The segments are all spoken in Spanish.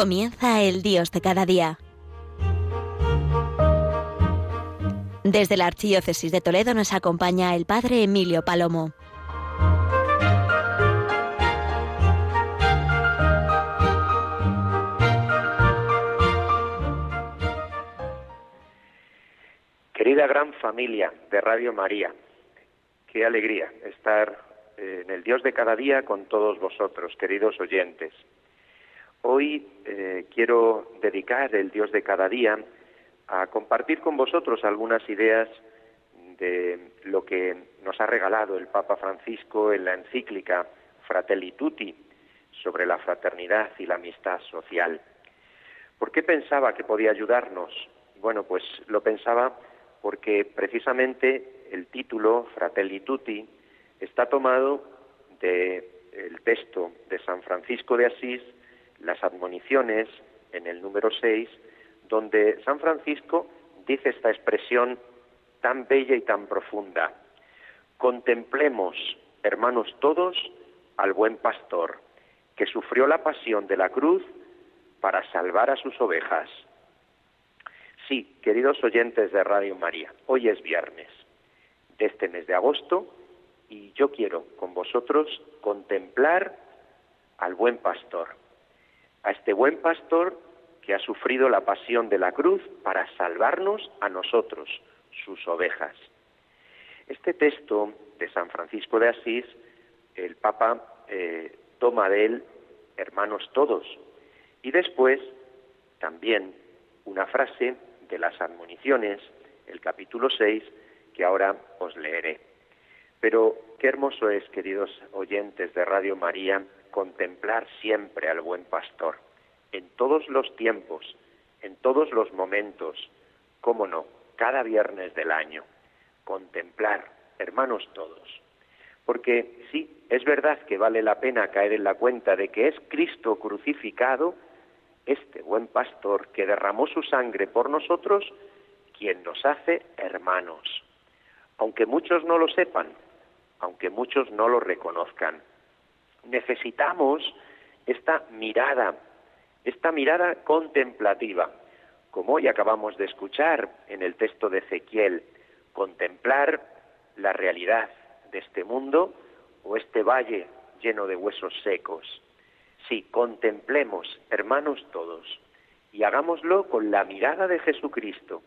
Comienza el Dios de cada día. Desde la Archidiócesis de Toledo nos acompaña el Padre Emilio Palomo. Querida gran familia de Radio María, qué alegría estar eh, en el Dios de cada día con todos vosotros, queridos oyentes. Hoy eh, quiero dedicar el Dios de cada día a compartir con vosotros algunas ideas de lo que nos ha regalado el Papa Francisco en la encíclica Fratelli Tutti sobre la fraternidad y la amistad social. ¿Por qué pensaba que podía ayudarnos? Bueno, pues lo pensaba porque precisamente el título Fratelli Tutti está tomado del texto de San Francisco de Asís las admoniciones en el número 6, donde San Francisco dice esta expresión tan bella y tan profunda. Contemplemos, hermanos todos, al buen pastor, que sufrió la pasión de la cruz para salvar a sus ovejas. Sí, queridos oyentes de Radio María, hoy es viernes de este mes de agosto y yo quiero con vosotros contemplar al buen pastor, a este buen pastor que ha sufrido la pasión de la cruz para salvarnos a nosotros, sus ovejas. Este texto de San Francisco de Asís, el Papa eh, toma de él, hermanos todos, y después también una frase de las admoniciones, el capítulo 6, que ahora os leeré. Pero qué hermoso es, queridos oyentes de Radio María, contemplar siempre al buen pastor, en todos los tiempos, en todos los momentos, cómo no, cada viernes del año, contemplar, hermanos todos. Porque sí, es verdad que vale la pena caer en la cuenta de que es Cristo crucificado, este buen pastor que derramó su sangre por nosotros, quien nos hace hermanos. Aunque muchos no lo sepan, aunque muchos no lo reconozcan. Necesitamos esta mirada, esta mirada contemplativa, como hoy acabamos de escuchar en el texto de Ezequiel, contemplar la realidad de este mundo o este valle lleno de huesos secos. Sí, contemplemos, hermanos todos, y hagámoslo con la mirada de Jesucristo,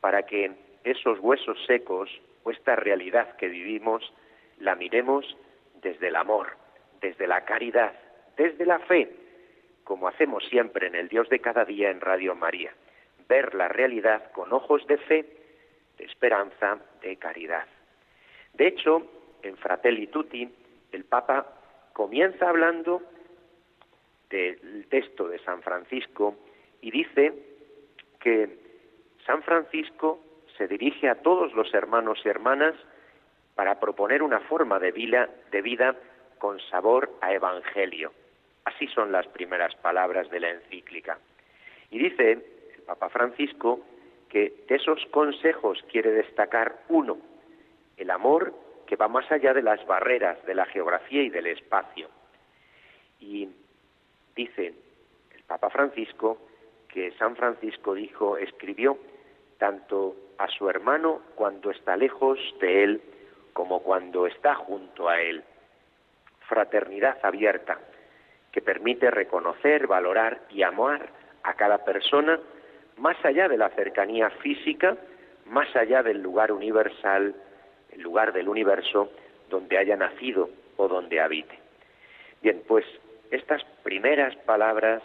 para que esos huesos secos o esta realidad que vivimos la miremos desde el amor, desde la caridad, desde la fe, como hacemos siempre en el Dios de cada día en Radio María, ver la realidad con ojos de fe, de esperanza, de caridad. De hecho, en Fratelli Tutti, el Papa comienza hablando del texto de San Francisco y dice que San Francisco se dirige a todos los hermanos y hermanas para proponer una forma de vida, de vida con sabor a evangelio. Así son las primeras palabras de la encíclica. Y dice el Papa Francisco que de esos consejos quiere destacar uno, el amor que va más allá de las barreras de la geografía y del espacio. Y dice el Papa Francisco que San Francisco dijo, escribió tanto a su hermano cuando está lejos de él como cuando está junto a él fraternidad abierta que permite reconocer, valorar y amar a cada persona más allá de la cercanía física, más allá del lugar universal, el lugar del universo donde haya nacido o donde habite. Bien, pues estas primeras palabras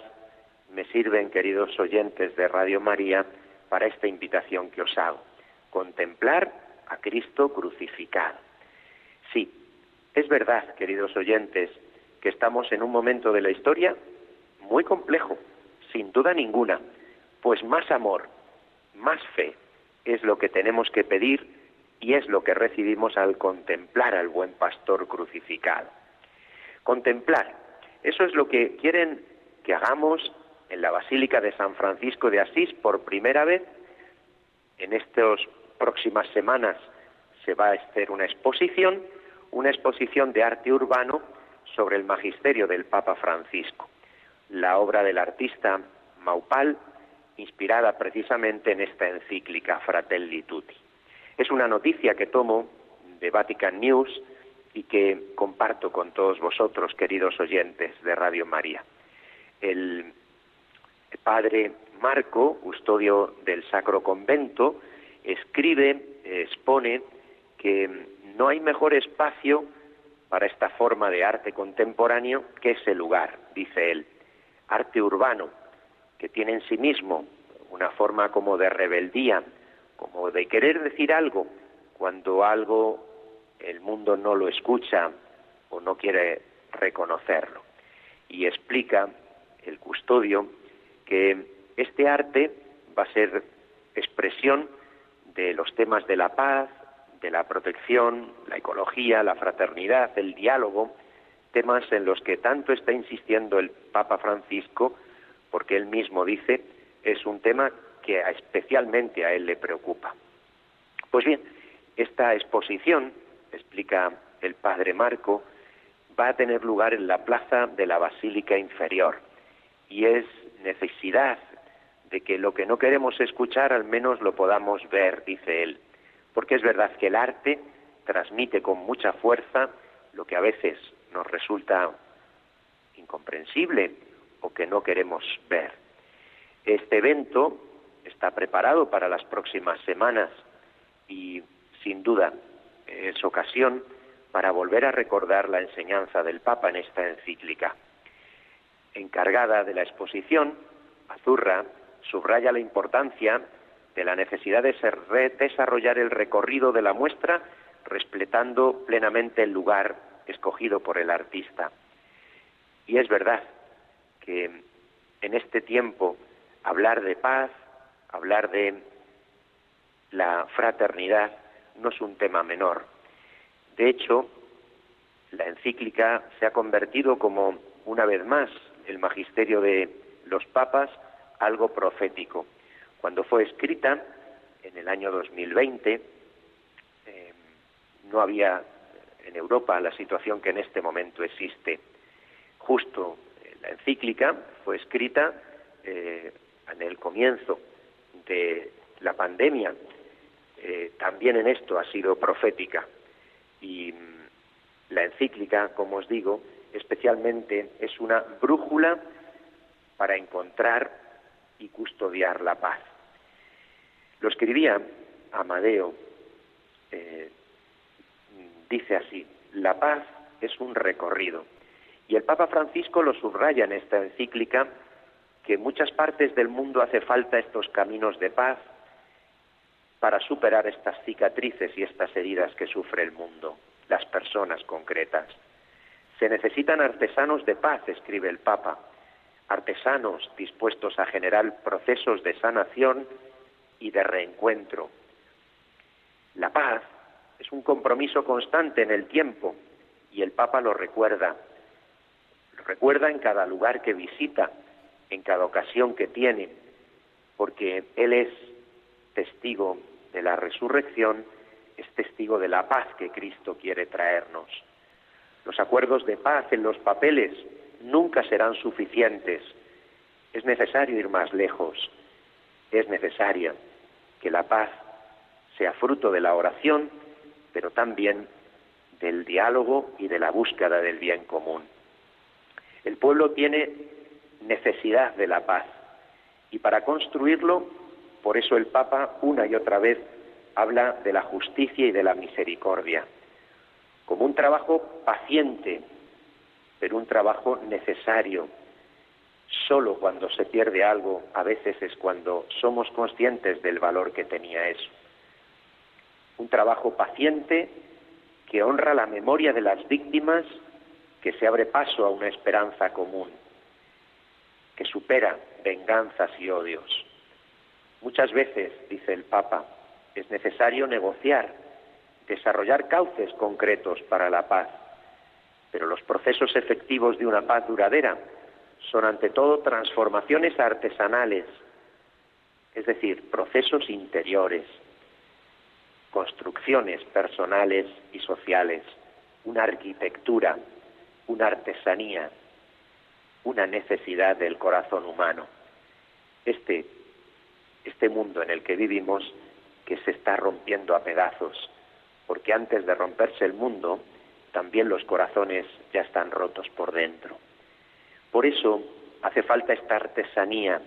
me sirven, queridos oyentes de Radio María, para esta invitación que os hago. Contemplar a Cristo crucificado. Sí, es verdad, queridos oyentes, que estamos en un momento de la historia muy complejo, sin duda ninguna, pues más amor, más fe es lo que tenemos que pedir y es lo que recibimos al contemplar al buen pastor crucificado. Contemplar, eso es lo que quieren que hagamos en la Basílica de San Francisco de Asís por primera vez. En estas próximas semanas se va a hacer una exposición una exposición de arte urbano sobre el magisterio del Papa Francisco. la obra del artista Maupal, inspirada precisamente en esta encíclica Fratelli Tutti. Es una noticia que tomo de Vatican News y que comparto con todos vosotros, queridos oyentes de Radio María. El padre Marco, custodio del Sacro Convento, escribe, expone que no hay mejor espacio para esta forma de arte contemporáneo que ese lugar, dice él. Arte urbano, que tiene en sí mismo una forma como de rebeldía, como de querer decir algo cuando algo el mundo no lo escucha o no quiere reconocerlo. Y explica el custodio que este arte va a ser expresión de los temas de la paz, de la protección, la ecología, la fraternidad, el diálogo, temas en los que tanto está insistiendo el Papa Francisco, porque él mismo dice, es un tema que especialmente a él le preocupa. Pues bien, esta exposición, explica el padre Marco, va a tener lugar en la plaza de la Basílica Inferior y es necesidad de que lo que no queremos escuchar al menos lo podamos ver, dice él, porque es verdad que el arte transmite con mucha fuerza lo que a veces nos resulta incomprensible o que no queremos ver. Este evento está preparado para las próximas semanas y sin duda es ocasión para volver a recordar la enseñanza del Papa en esta encíclica. Encargada de la exposición, Azurra subraya la importancia de la necesidad de desarrollar el recorrido de la muestra respetando plenamente el lugar escogido por el artista. Y es verdad que en este tiempo hablar de paz, hablar de la fraternidad, no es un tema menor. De hecho, la encíclica se ha convertido como, una vez más, el magisterio de los papas, algo profético. Cuando fue escrita, en el año 2020, eh, no había en Europa la situación que en este momento existe. Justo eh, la encíclica fue escrita eh, en el comienzo de la pandemia. también en esto ha sido profética. Y mm, la encíclica, como os digo, especialmente es una brújula para encontrar y custodiar la paz. Lo escribía Amadeo, eh, dice así, la paz es un recorrido. Y el Papa Francisco lo subraya en esta encíclica que en muchas partes del mundo hace falta estos caminos de paz para superar estas cicatrices y estas heridas que sufre el mundo, las personas concretas. Se necesitan artesanos de paz, escribe el Papa, artesanos dispuestos a generar procesos de sanación y de reencuentro. La paz es un compromiso constante en el tiempo y el Papa lo recuerda. Lo recuerda en cada lugar que visita, en cada ocasión que tiene, porque Él es testigo de la resurrección, es testigo de la paz que Cristo quiere traernos. Los acuerdos de paz en los papeles nunca serán suficientes. Es necesario ir más lejos. Es necesaria que la paz sea fruto de la oración, pero también del diálogo y de la búsqueda del bien común. El pueblo tiene necesidad de la paz y para construirlo, por eso el Papa una y otra vez habla de la justicia y de la misericordia, como un trabajo paciente pero un trabajo necesario. Solo cuando se pierde algo, a veces es cuando somos conscientes del valor que tenía eso. Un trabajo paciente que honra la memoria de las víctimas, que se abre paso a una esperanza común, que supera venganzas y odios. Muchas veces, dice el Papa, es necesario negociar, desarrollar cauces concretos para la paz pero los procesos efectivos de una paz duradera son ante todo transformaciones artesanales, es decir, procesos interiores, construcciones personales y sociales, una arquitectura, una artesanía. una necesidad del corazón humano. Este, este mundo en el que vivimos que se está rompiendo a pedazos, porque antes de romperse el mundo, también los corazones ya están rotos por dentro. Por eso hace falta esta artesanía,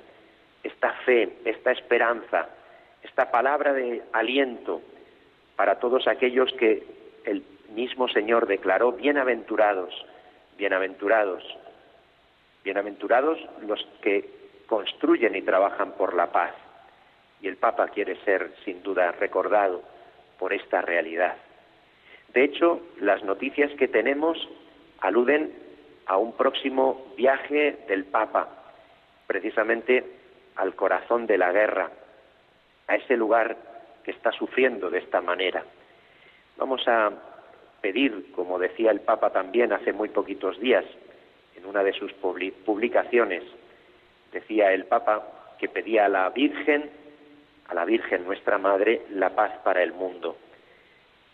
esta fe, esta esperanza, esta palabra de aliento para todos aquellos que el mismo Señor declaró bienaventurados, bienaventurados, bienaventurados los que construyen y trabajan por la paz. Y el Papa quiere ser, sin duda, recordado por esta realidad. De hecho, las noticias que tenemos aluden a un próximo viaje del Papa, precisamente al corazón de la guerra, a ese lugar que está sufriendo de esta manera. Vamos a pedir, como decía el Papa también hace muy poquitos días, en una de sus publicaciones, decía el Papa que pedía a la Virgen, a la Virgen nuestra Madre, la paz para el mundo.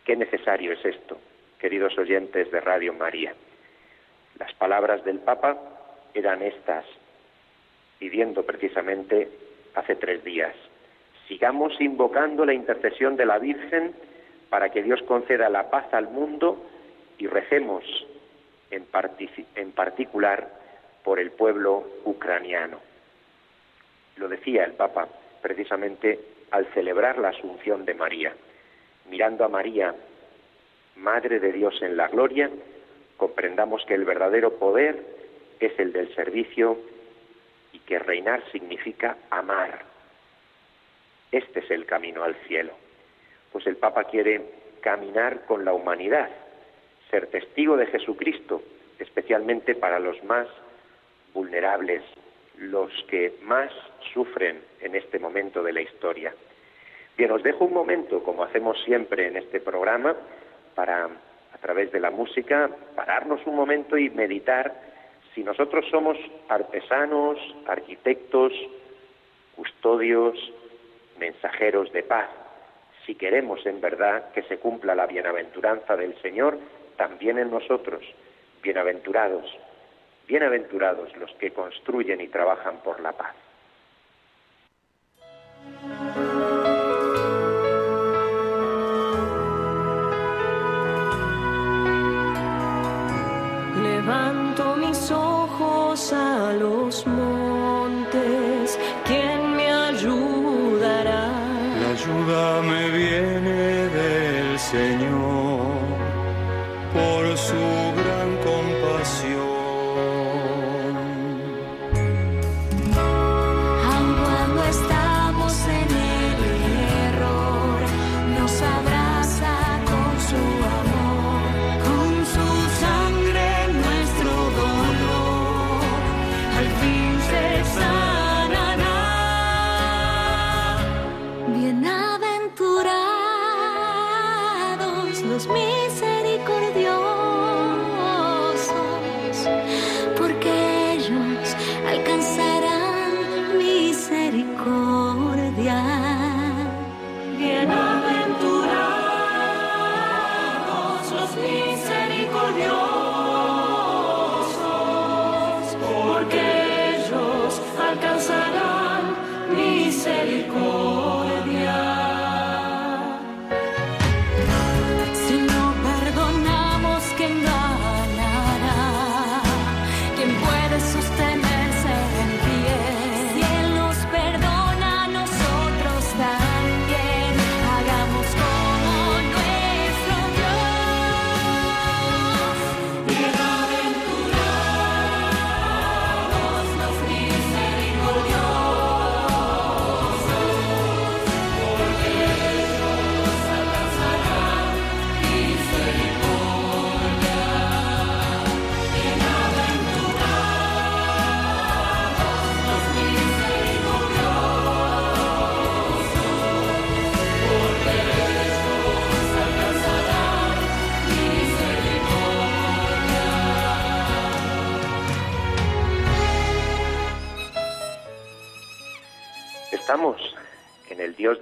Qué necesario es esto, queridos oyentes de Radio María. Las palabras del Papa eran estas, pidiendo precisamente hace tres días. Sigamos invocando la intercesión de la Virgen para que Dios conceda la paz al mundo y recemos en, en particular por el pueblo ucraniano. Lo decía el Papa precisamente al celebrar la Asunción de María mirando a María, Madre de Dios en la gloria, comprendamos que el verdadero poder es el del servicio y que reinar significa amar. Este es el camino al cielo. Pues el Papa quiere caminar con la humanidad, ser testigo de Jesucristo, especialmente para los más vulnerables, los que más sufren en este momento de la historia. Bien, os dejo un momento, como hacemos siempre en este programa, para, a través de la música, pararnos un momento y meditar si nosotros somos artesanos, arquitectos, custodios, mensajeros de paz. Si queremos en verdad que se cumpla la bienaventuranza del Señor, también en nosotros, bienaventurados, bienaventurados los que construyen y trabajan por la paz.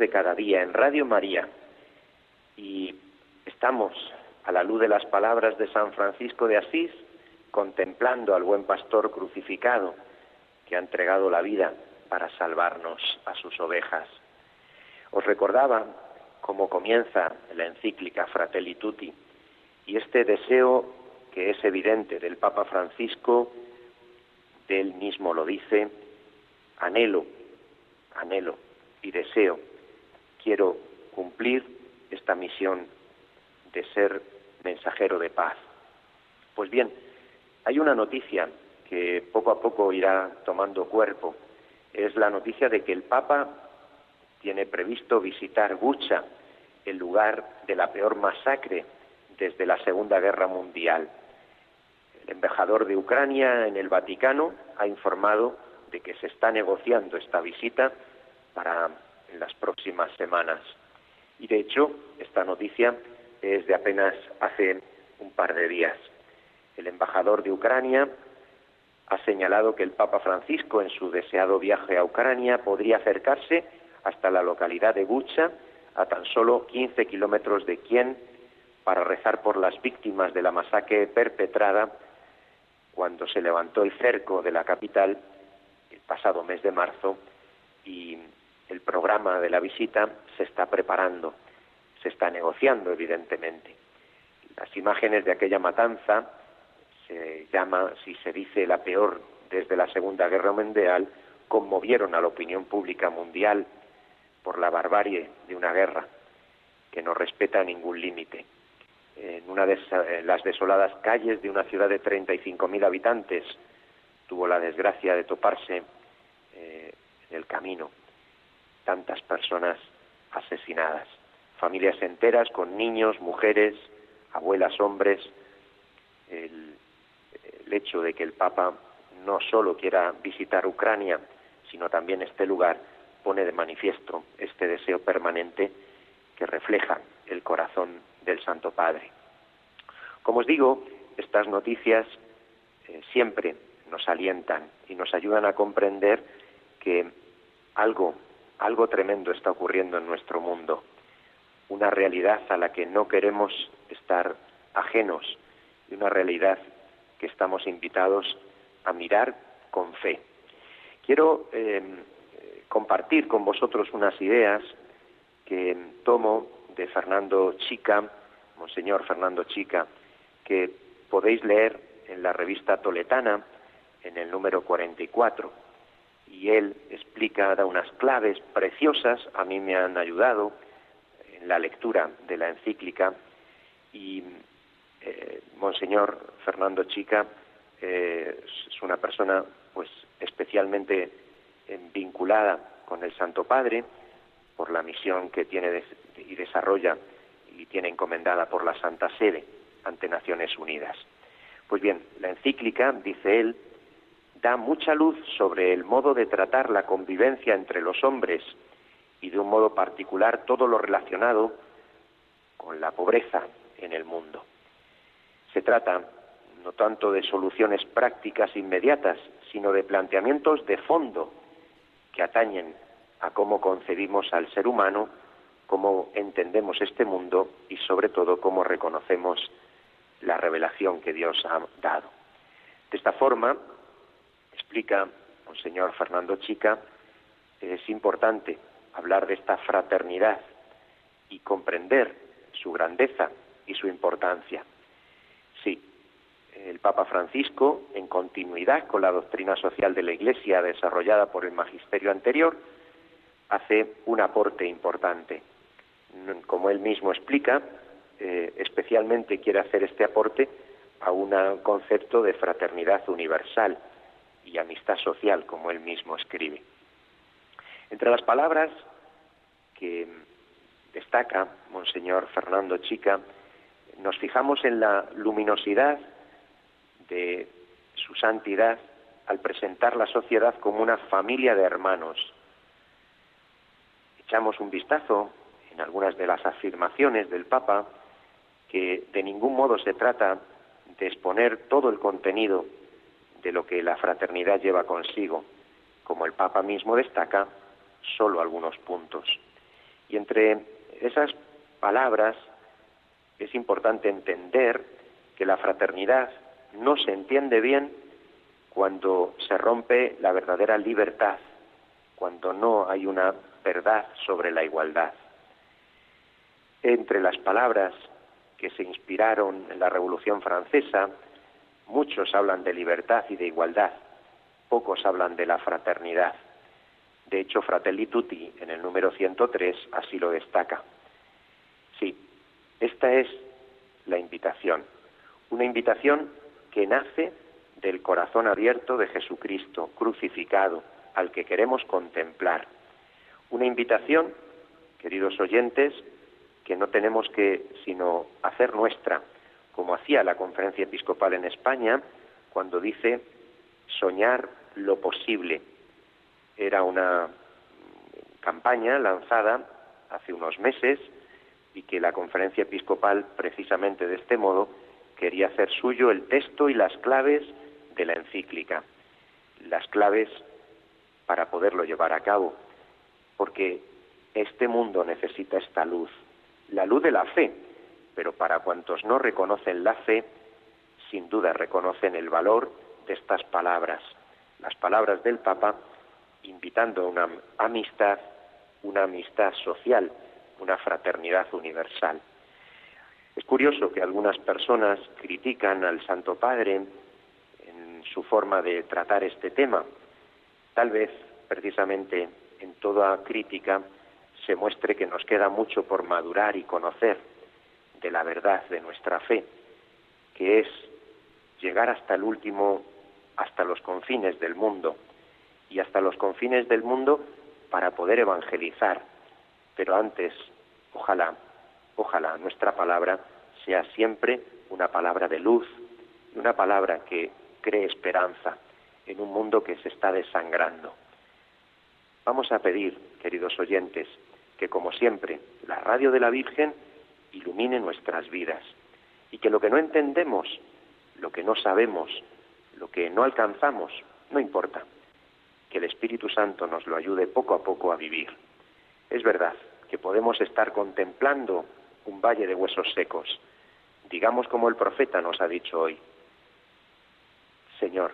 De cada día en Radio María y estamos a la luz de las palabras de San Francisco de Asís contemplando al buen pastor crucificado que ha entregado la vida para salvarnos a sus ovejas. Os recordaba cómo comienza la encíclica Fratelli Tutti y este deseo que es evidente del Papa Francisco, de él mismo lo dice, anhelo, anhelo y deseo, quiero cumplir esta misión de ser mensajero de paz. Pues bien, hay una noticia que poco a poco irá tomando cuerpo. Es la noticia de que el Papa tiene previsto visitar Bucha, el lugar de la peor masacre desde la Segunda Guerra Mundial. El embajador de Ucrania en el Vaticano ha informado de que se está negociando esta visita para las próximas semanas. Y de hecho, esta noticia es de apenas hace un par de días. El embajador de Ucrania ha señalado que el Papa Francisco, en su deseado viaje a Ucrania, podría acercarse hasta la localidad de Bucha, a tan solo 15 kilómetros de Kiev, para rezar por las víctimas de la masacre perpetrada cuando se levantó el cerco de la capital el pasado mes de marzo y el programa de la visita se está preparando, se está negociando evidentemente. Las imágenes de aquella matanza se llama, si se dice la peor desde la Segunda Guerra Mundial, conmovieron a la opinión pública mundial por la barbarie de una guerra que no respeta ningún límite. En una de las desoladas calles de una ciudad de 35.000 habitantes tuvo la desgracia de toparse eh, en el camino tantas personas asesinadas, familias enteras con niños, mujeres, abuelas, hombres. El, hecho de que el Papa no solo quiera visitar Ucrania, sino también este lugar, pone de manifiesto este deseo permanente que refleja el corazón del Santo Padre. Como os digo, estas noticias eh, siempre nos alientan y nos ayudan a comprender que algo, algo tremendo está ocurriendo en nuestro mundo, una realidad a la que no queremos estar ajenos y una realidad que estamos invitados a mirar con fe. Quiero eh, compartir con vosotros unas ideas que tomo de Fernando Chica, Monseñor Fernando Chica, que podéis leer en la revista Toletana en el número 44. Y él explica, da unas claves preciosas, a mí me han ayudado en la lectura de la encíclica y eh, Monseñor Fernando Chica eh, es una persona pues especialmente vinculada con el Santo Padre por la misión que tiene y desarrolla y tiene encomendada por la Santa Sede ante Naciones Unidas. Pues bien, la encíclica, dice él, da mucha luz sobre el modo de tratar la convivencia entre los hombres y de un modo particular todo lo relacionado con la pobreza en el mundo. Se trata no tanto de soluciones prácticas inmediatas, sino de planteamientos de fondo que atañen a cómo concebimos al ser humano, cómo entendemos este mundo y sobre todo cómo reconocemos la revelación que Dios ha dado. De esta forma, explica el señor Fernando Chica, es importante hablar de esta fraternidad y comprender su grandeza y su importancia. Sí, el Papa Francisco, en continuidad con la doctrina social de la Iglesia desarrollada por el magisterio anterior, hace un aporte importante. Como él mismo explica, eh, especialmente quiere hacer este aporte a un concepto de fraternidad universal y amistad social, como él mismo escribe. Entre las palabras que destaca Monseñor Fernando Chica, nos fijamos en la luminosidad de su santidad al presentar la sociedad como una familia de hermanos. Echamos un vistazo en algunas de las afirmaciones del Papa que de ningún modo se trata de exponer todo el contenido de lo que la fraternidad lleva consigo, como el Papa mismo destaca, solo algunos puntos. Y entre esas palabras es importante entender que la fraternidad no se entiende bien cuando se rompe la verdadera libertad, cuando no hay una verdad sobre la igualdad. Entre las palabras que se inspiraron en la Revolución Francesa, muchos hablan de libertad y de igualdad, pocos hablan de la fraternidad. De hecho, Fratelli Tutti, en el número 103, así lo destaca. Sí, esta es la invitación, una invitación que nace del corazón abierto de Jesucristo, crucificado, al que queremos contemplar. Una invitación, queridos oyentes, que no tenemos que sino hacer nuestra, como hacía la conferencia episcopal en España, cuando dice soñar lo posible. Era una campaña lanzada hace unos meses y que la conferencia episcopal, precisamente de este modo, quería hacer suyo el texto y las claves de la encíclica, las claves para poderlo llevar a cabo, porque este mundo necesita esta luz, la luz de la fe, pero para cuantos no reconocen la fe, sin duda reconocen el valor de estas palabras, las palabras del Papa invitando a una amistad, una amistad social, una fraternidad universal. Es curioso que algunas personas critican al Santo Padre en su forma de tratar este tema. Tal vez, precisamente, en toda crítica se muestre que nos queda mucho por madurar y conocer de la verdad de nuestra fe, que es llegar hasta el último, hasta los confines del mundo, y hasta los confines del mundo para poder evangelizar. Pero antes, ojalá, ojalá nuestra palabra sea siempre una palabra de luz, una palabra que cree esperanza en un mundo que se está desangrando. Vamos a pedir, queridos oyentes, que como siempre la radio de la Virgen ilumine nuestras vidas y que lo que no entendemos, lo que no sabemos, lo que no alcanzamos, no importa, que el Espíritu Santo nos lo ayude poco a poco a vivir. Es verdad que podemos estar contemplando un valle de huesos secos, digamos como el profeta nos ha dicho hoy, Señor,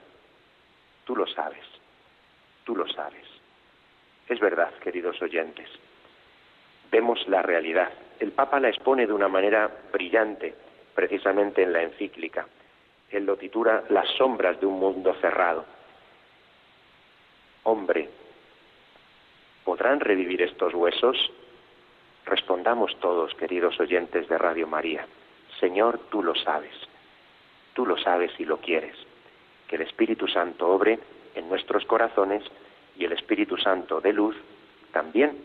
tú lo sabes, tú lo sabes. Es verdad, queridos oyentes, vemos la realidad. El Papa la expone de una manera brillante, precisamente en la encíclica. Él lo titula Las sombras de un mundo cerrado. Hombre, ¿podrán revivir estos huesos? Respondamos todos, queridos oyentes de Radio María. Señor, tú lo sabes. Tú lo sabes y lo quieres. Que el Espíritu Santo obre en nuestros corazones y el Espíritu Santo de luz también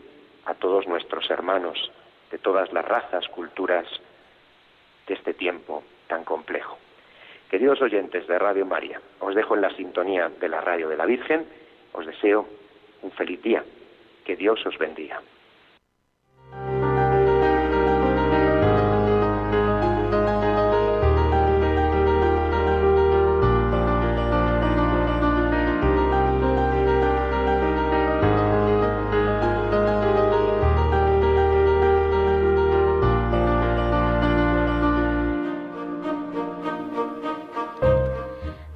a todos nuestros hermanos de todas las razas, culturas de este tiempo tan complejo. Queridos oyentes de Radio María, os dejo en la sintonía de la radio de la Virgen, os deseo un feliz día, que Dios os bendiga.